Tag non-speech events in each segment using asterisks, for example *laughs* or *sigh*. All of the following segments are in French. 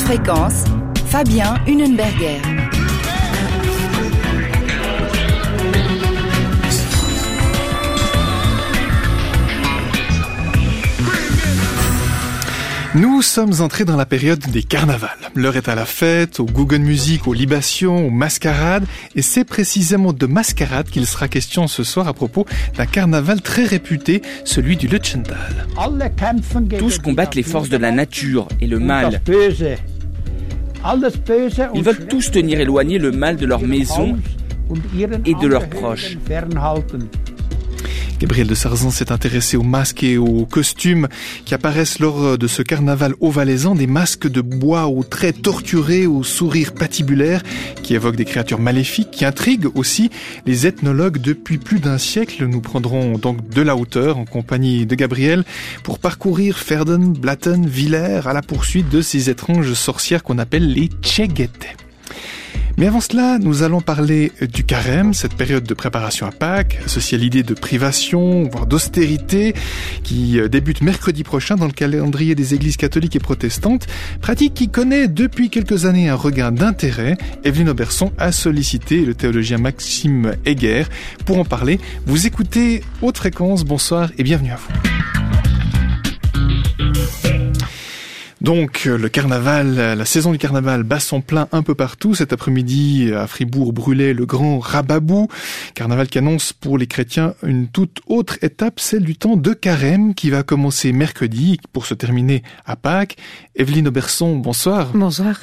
Haute fréquence, Fabien Unenberger. Nous sommes entrés dans la période des carnavals. L'heure est à la fête, au Google Music, aux libations, aux mascarades, et c'est précisément de mascarade qu'il sera question ce soir à propos d'un carnaval très réputé, celui du Lutschental. Tous combattent les forces de la nature et le mal. Ils veulent tous tenir éloigné le mal de leur maison et de leurs proches. Gabriel de Sarzan s'est intéressé aux masques et aux costumes qui apparaissent lors de ce carnaval ovalaisan, des masques de bois aux traits torturés, aux sourires patibulaires, qui évoquent des créatures maléfiques, qui intriguent aussi les ethnologues depuis plus d'un siècle. Nous prendrons donc de la hauteur en compagnie de Gabriel pour parcourir Ferden, Blatten, Villers à la poursuite de ces étranges sorcières qu'on appelle les Tcheguetes. Mais avant cela, nous allons parler du carême, cette période de préparation à Pâques, associée à l'idée de privation, voire d'austérité, qui euh, débute mercredi prochain dans le calendrier des églises catholiques et protestantes, pratique qui connaît depuis quelques années un regain d'intérêt. Evelyne Auberson a sollicité le théologien Maxime Heger pour en parler. Vous écoutez Haute Fréquence, bonsoir et bienvenue à vous. Donc euh, le carnaval, euh, la saison du carnaval bat son plein un peu partout. Cet après-midi à Fribourg brûlait le grand Rababou, carnaval qui annonce pour les chrétiens une toute autre étape, celle du temps de carême qui va commencer mercredi pour se terminer à Pâques. Evelyne Auberson, bonsoir. Bonsoir.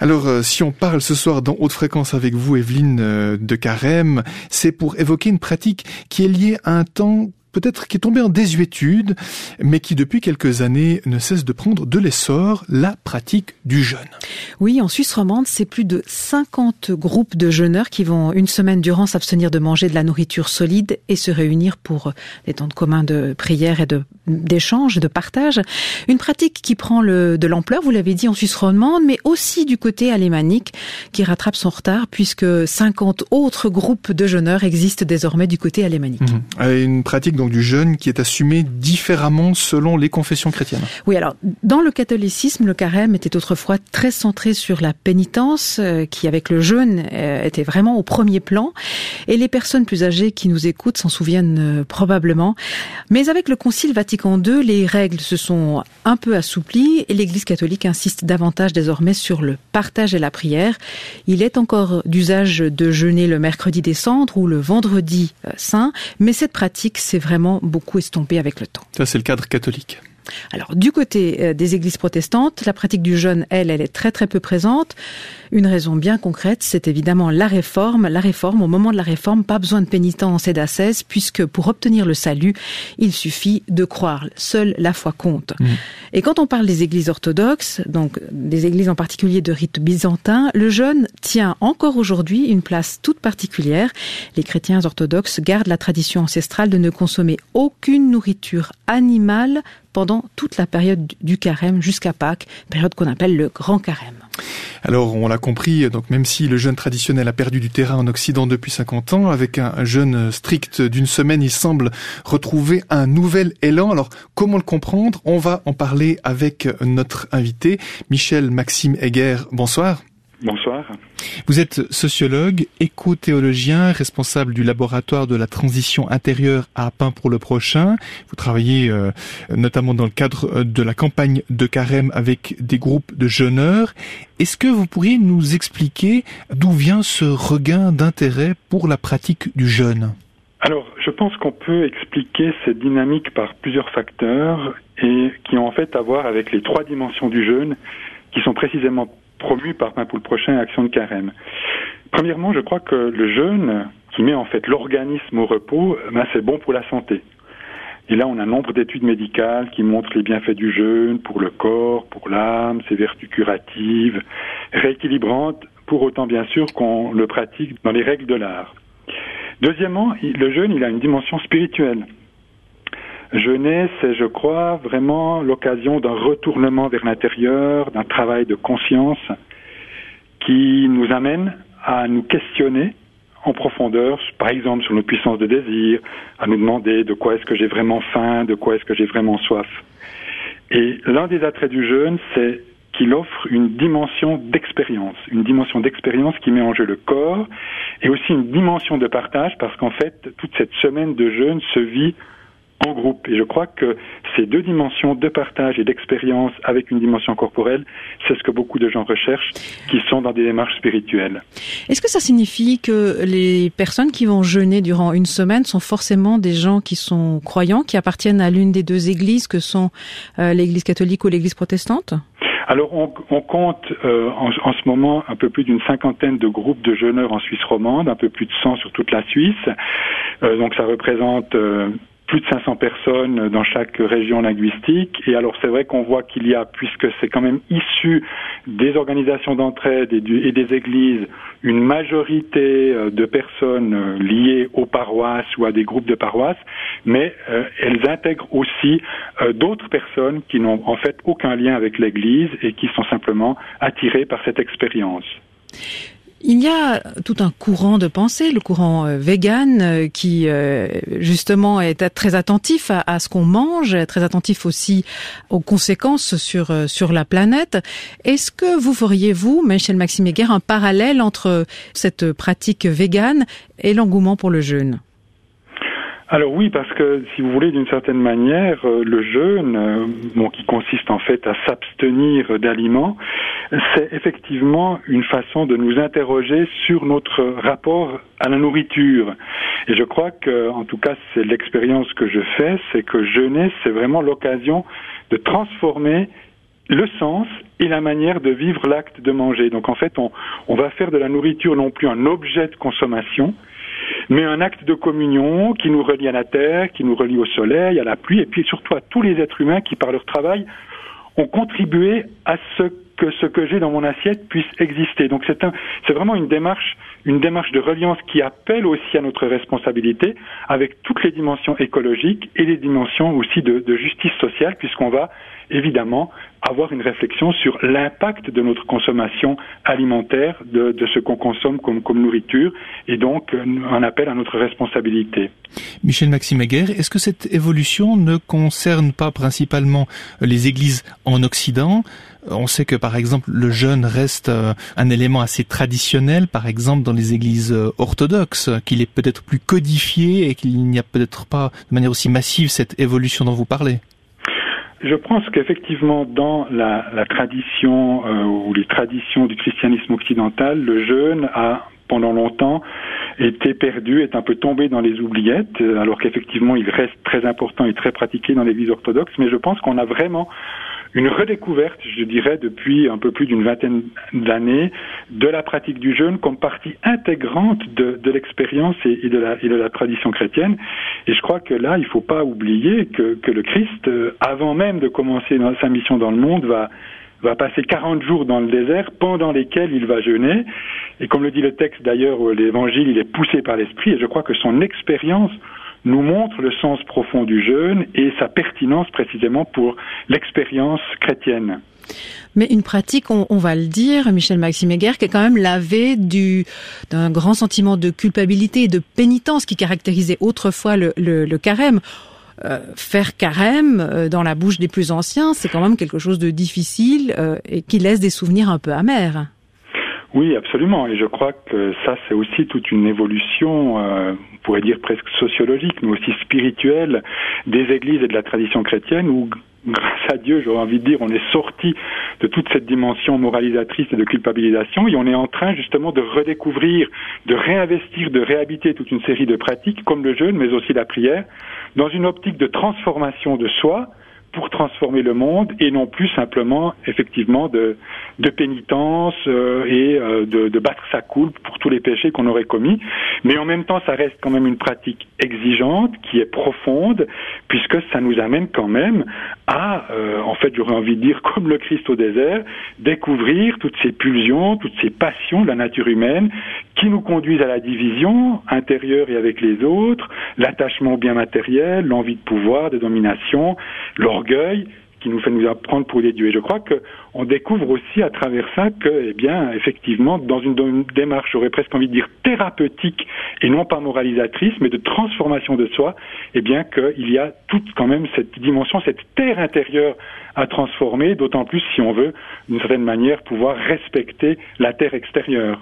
Alors, euh, si on parle ce soir dans haute fréquence avec vous, Evelyne, de carême, c'est pour évoquer une pratique qui est liée à un temps peut-être qui est tombé en désuétude, mais qui depuis quelques années ne cesse de prendre de l'essor, la pratique du jeûne. Oui, en Suisse romande, c'est plus de 50 groupes de jeûneurs qui vont une semaine durant s'abstenir de manger de la nourriture solide et se réunir pour des temps de commun de prière et de d'échange, de partage. Une pratique qui prend le, de l'ampleur, vous l'avez dit, en Suisse romande, mais aussi du côté alémanique, qui rattrape son retard, puisque 50 autres groupes de jeûneurs existent désormais du côté alémanique. Mmh. Une pratique du jeûne qui est assumé différemment selon les confessions chrétiennes. Oui, alors dans le catholicisme, le carême était autrefois très centré sur la pénitence, euh, qui avec le jeûne euh, était vraiment au premier plan. Et les personnes plus âgées qui nous écoutent s'en souviennent euh, probablement. Mais avec le Concile Vatican II, les règles se sont un peu assouplies et l'Église catholique insiste davantage désormais sur le partage et la prière. Il est encore d'usage de jeûner le mercredi des cendres ou le vendredi saint, mais cette pratique, c'est vraiment vraiment beaucoup estompé avec le temps. Ça, c'est le cadre catholique. Alors du côté euh, des églises protestantes, la pratique du jeûne, elle, elle est très très peu présente. Une raison bien concrète, c'est évidemment la réforme. La réforme, au moment de la réforme, pas besoin de pénitence et d'ascèse, puisque pour obtenir le salut, il suffit de croire. Seule la foi compte. Mmh. Et quand on parle des églises orthodoxes, donc des églises en particulier de rite byzantin, le jeûne tient encore aujourd'hui une place toute particulière. Les chrétiens orthodoxes gardent la tradition ancestrale de ne consommer aucune nourriture animale pendant toute la période du carême jusqu'à Pâques, période qu'on appelle le grand carême. Alors, on l'a compris, donc même si le jeûne traditionnel a perdu du terrain en Occident depuis 50 ans, avec un jeûne strict d'une semaine, il semble retrouver un nouvel élan. Alors, comment le comprendre? On va en parler avec notre invité, Michel Maxime Heger. Bonsoir. Bonsoir. Vous êtes sociologue, éco-théologien, responsable du laboratoire de la transition intérieure à Pain pour le prochain. Vous travaillez euh, notamment dans le cadre euh, de la campagne de carême avec des groupes de jeûneurs. Est-ce que vous pourriez nous expliquer d'où vient ce regain d'intérêt pour la pratique du jeûne? Alors, je pense qu'on peut expliquer cette dynamique par plusieurs facteurs et qui ont en fait à voir avec les trois dimensions du jeûne qui sont précisément promu par pour le prochain Action de Carême. Premièrement, je crois que le jeûne, qui met en fait l'organisme au repos, ben c'est bon pour la santé. Et là, on a nombre d'études médicales qui montrent les bienfaits du jeûne pour le corps, pour l'âme, ses vertus curatives, rééquilibrantes, pour autant bien sûr qu'on le pratique dans les règles de l'art. Deuxièmement, le jeûne, il a une dimension spirituelle. Jeûner, c'est, je crois, vraiment l'occasion d'un retournement vers l'intérieur, d'un travail de conscience qui nous amène à nous questionner en profondeur, par exemple sur nos puissances de désir, à nous demander de quoi est-ce que j'ai vraiment faim, de quoi est-ce que j'ai vraiment soif. Et l'un des attraits du jeûne, c'est qu'il offre une dimension d'expérience, une dimension d'expérience qui met en jeu le corps et aussi une dimension de partage parce qu'en fait, toute cette semaine de jeûne se vit en groupe. Et je crois que ces deux dimensions de partage et d'expérience avec une dimension corporelle, c'est ce que beaucoup de gens recherchent, qui sont dans des démarches spirituelles. Est-ce que ça signifie que les personnes qui vont jeûner durant une semaine sont forcément des gens qui sont croyants, qui appartiennent à l'une des deux églises que sont euh, l'Église catholique ou l'Église protestante? Alors on, on compte euh, en, en, ce moment un peu plus d'une cinquantaine de groupes de jeûneurs en Suisse romande, un peu plus de 100 sur toute la Suisse. Euh, donc ça représente euh, plus de 500 personnes dans chaque région linguistique. Et alors c'est vrai qu'on voit qu'il y a, puisque c'est quand même issu des organisations d'entraide et, des églises, une majorité euh, de personnes euh, liées aux paroisses ou à des groupes de paroisses, mais euh, elles intègrent aussi d'autres personnes qui n'ont en fait aucun lien avec l'Église et qui sont simplement attirées par cette expérience. Il y a tout un courant de pensée, le courant euh, vegan, euh, qui euh, justement est très attentif à, ce qu'on mange, très attentif aussi aux conséquences sur sur la planète. Est-ce que vous feriez vous, Michel Maxime un parallèle entre cette pratique végane et l'engouement pour le jeûne? Alors oui, parce que si vous voulez, d'une certaine manière, euh, le jeûne, euh, qui consiste en fait à s'abstenir d'aliments, c'est effectivement une façon de nous interroger sur notre rapport à la nourriture. Et je crois que, en tout cas, c'est l'expérience que je fais, c'est que jeûner, c'est vraiment l'occasion de transformer le sens et la manière de vivre l'acte de manger. Donc en fait, on va faire de la nourriture non plus un objet de consommation, mais un acte de communion qui nous relie à la terre, qui nous relie au soleil, à la pluie, et puis surtout à tous les êtres humains qui, par leur travail, ont contribué à ce que ce que j'ai dans mon assiette puisse exister. Donc c'est c'est vraiment une démarche, une démarche de reliance qui appelle aussi à notre responsabilité avec toutes les dimensions écologiques et les dimensions aussi de, justice sociale, puisqu'on va évidemment avoir une réflexion sur l'impact de notre consommation alimentaire, de, ce qu'on consomme comme, comme, nourriture, et donc un appel à notre responsabilité. Michel Maxime Aguerre, est-ce que cette évolution ne concerne pas principalement les églises en Occident? On sait que par exemple le jeûne reste euh, un élément assez traditionnel, par exemple dans les églises euh, orthodoxes, qu'il est peut-être plus codifié et qu'il n'y a peut-être pas de manière aussi massive cette évolution dont vous parlez. Je pense qu'effectivement, dans la, tradition euh, ou les traditions du christianisme occidental, le jeûne a pendant longtemps été perdu, est un peu tombé dans les oubliettes, alors qu'effectivement il reste très important et très pratiqué dans l'Église orthodoxe. Mais je pense qu'on a vraiment une redécouverte, je dirais, depuis un peu plus d'une vingtaine d'années, de la pratique du jeûne comme partie intégrante de, de l'expérience et, de la, et de la tradition chrétienne. Et je crois que là, il ne faut pas oublier que, que le Christ, euh, avant même de commencer sa mission dans le monde, va va passer 40 jours dans le désert pendant lesquels il va jeûner. Et comme le dit le texte d'ailleurs, l'évangile, il est poussé par l'esprit et je crois que son expérience nous montre le sens profond du jeûne et sa pertinence précisément pour l'expérience chrétienne. Mais une pratique, on, va le dire, Michel Maxime Heger, qui est quand même lavé du d'un grand sentiment de culpabilité et de pénitence qui caractérisait autrefois le carême. Euh, faire carême euh, dans la bouche des plus anciens, c'est quand même quelque chose de difficile euh, et qui laisse des souvenirs un peu amers. Oui, absolument. Et je crois que ça, c'est aussi toute une évolution, euh, on pourrait dire presque sociologique, mais aussi spirituelle des églises et de la tradition chrétienne, où, grâce à Dieu, j'aurais envie de dire, on est sorti de toute cette dimension moralisatrice et de culpabilisation, et on est en train justement de redécouvrir, de réinvestir, de réhabiter toute une série de pratiques, comme le jeûne, mais aussi la prière, dans une optique de transformation de soi, pour transformer le monde et non plus simplement effectivement de, de pénitence euh, et euh, de, battre sa coulpe pour tous les péchés qu'on aurait commis. Mais en même temps, ça reste quand même une pratique exigeante qui est profonde puisque ça nous amène quand même à, euh, en fait, j'aurais envie de dire *laughs* comme le Christ au désert, découvrir toutes ces pulsions, toutes ces passions de la nature humaine qui nous conduisent à la division intérieure et avec les autres, l'attachement au bien matériel, l'envie de pouvoir, de domination, l'orgueil, qui nous fait nous apprendre pour des dieux. Et je crois qu'on découvre aussi à travers ça que, eh bien, effectivement, dans une, démarche, j'aurais presque envie de dire thérapeutique et non pas moralisatrice, mais de transformation de soi, eh bien, qu'il y a toute quand même cette dimension, cette terre intérieure à transformer, d'autant plus si on veut, d'une certaine manière, pouvoir respecter la terre extérieure.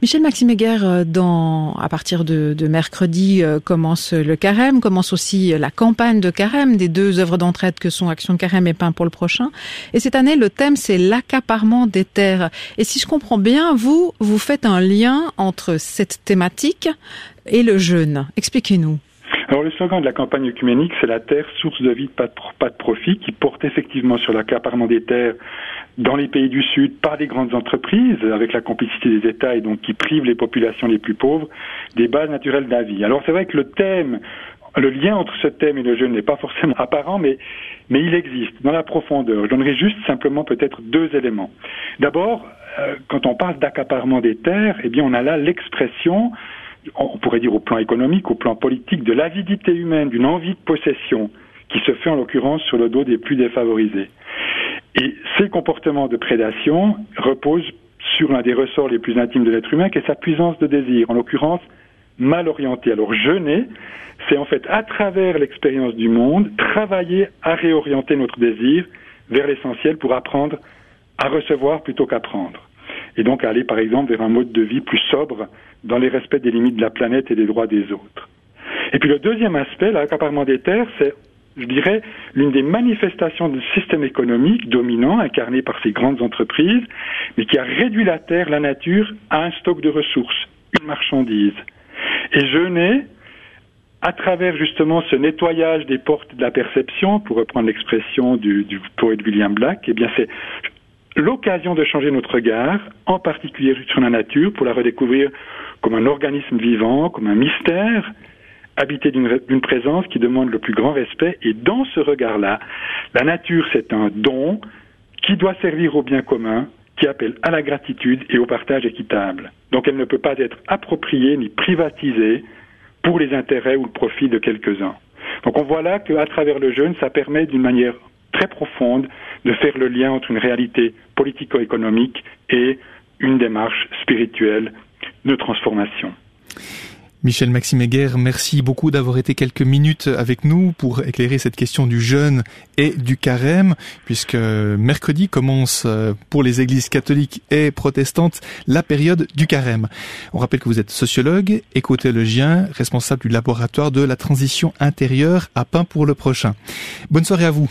Michel Maxime euh, dans, à partir de, mercredi, euh, commence le carême, commence aussi la campagne de carême des deux œuvres d'entraide que sont Action de carême et Pain pour le prochain. Et cette année, le thème, c'est l'accaparement des terres. Et si je comprends bien, vous, vous faites un lien entre cette thématique et le jeûne. Expliquez-nous. Alors le slogan de la campagne œcuménique, c'est la terre, source de vie, pas de, pas de profit, qui porte effectivement sur l'accaparement des terres dans les pays du Sud par les grandes entreprises, avec la complicité des États et donc qui privent les populations les plus pauvres des bases naturelles de la vie. Alors c'est vrai que le thème, le lien entre ce thème et le jeûne n'est pas forcément apparent, mais, mais il existe dans la profondeur. Je donnerai juste simplement peut-être deux éléments. D'abord, euh, quand on parle d'accaparement des terres, eh bien on a là l'expression, on pourrait dire au plan économique, au plan politique, de l'avidité humaine, d'une envie de possession qui se fait en l'occurrence sur le dos des plus défavorisés. Et ces comportements de prédation reposent sur l'un des ressorts les plus intimes de l'être humain, qui est sa puissance de désir, en l'occurrence mal orientée. Alors jeûner, c'est en fait à travers l'expérience du monde, travailler à réorienter notre désir vers l'essentiel pour apprendre à recevoir plutôt qu'apprendre. Et donc aller par exemple vers un mode de vie plus sobre dans les respects des limites de la planète et des droits des autres. Et puis le deuxième aspect, l'accaparement des terres, c'est je dirais, l'une des manifestations du système économique dominant, incarné par ces grandes entreprises, mais qui a réduit la terre, la nature, à un stock de ressources, une marchandise. Et Genet, à travers justement ce nettoyage des portes de la perception, pour reprendre l'expression du, du, poète William Black, eh bien c'est l'occasion de changer notre regard, en particulier sur la nature, pour la redécouvrir comme un organisme vivant, comme un mystère, habité d'une présence qui demande le plus grand respect. Et dans ce regard-là, la nature, c'est un don qui doit servir au bien commun, qui appelle à la gratitude et au partage équitable. Donc elle ne peut pas être appropriée ni privatisée pour les intérêts ou le profit de quelques-uns. Donc on voit là qu'à travers le jeûne, ça permet d'une manière très profonde de faire le lien entre une réalité politico-économique et une démarche spirituelle de transformation. Michel Maxime Heger, merci beaucoup d'avoir été quelques minutes avec nous pour éclairer cette question du jeûne et du carême, puisque mercredi commence euh, pour les églises catholiques et protestantes la période du carême. On rappelle que vous êtes sociologue, éco-théologien, responsable du laboratoire de la transition intérieure à Pain pour le prochain. Bonne soirée à vous.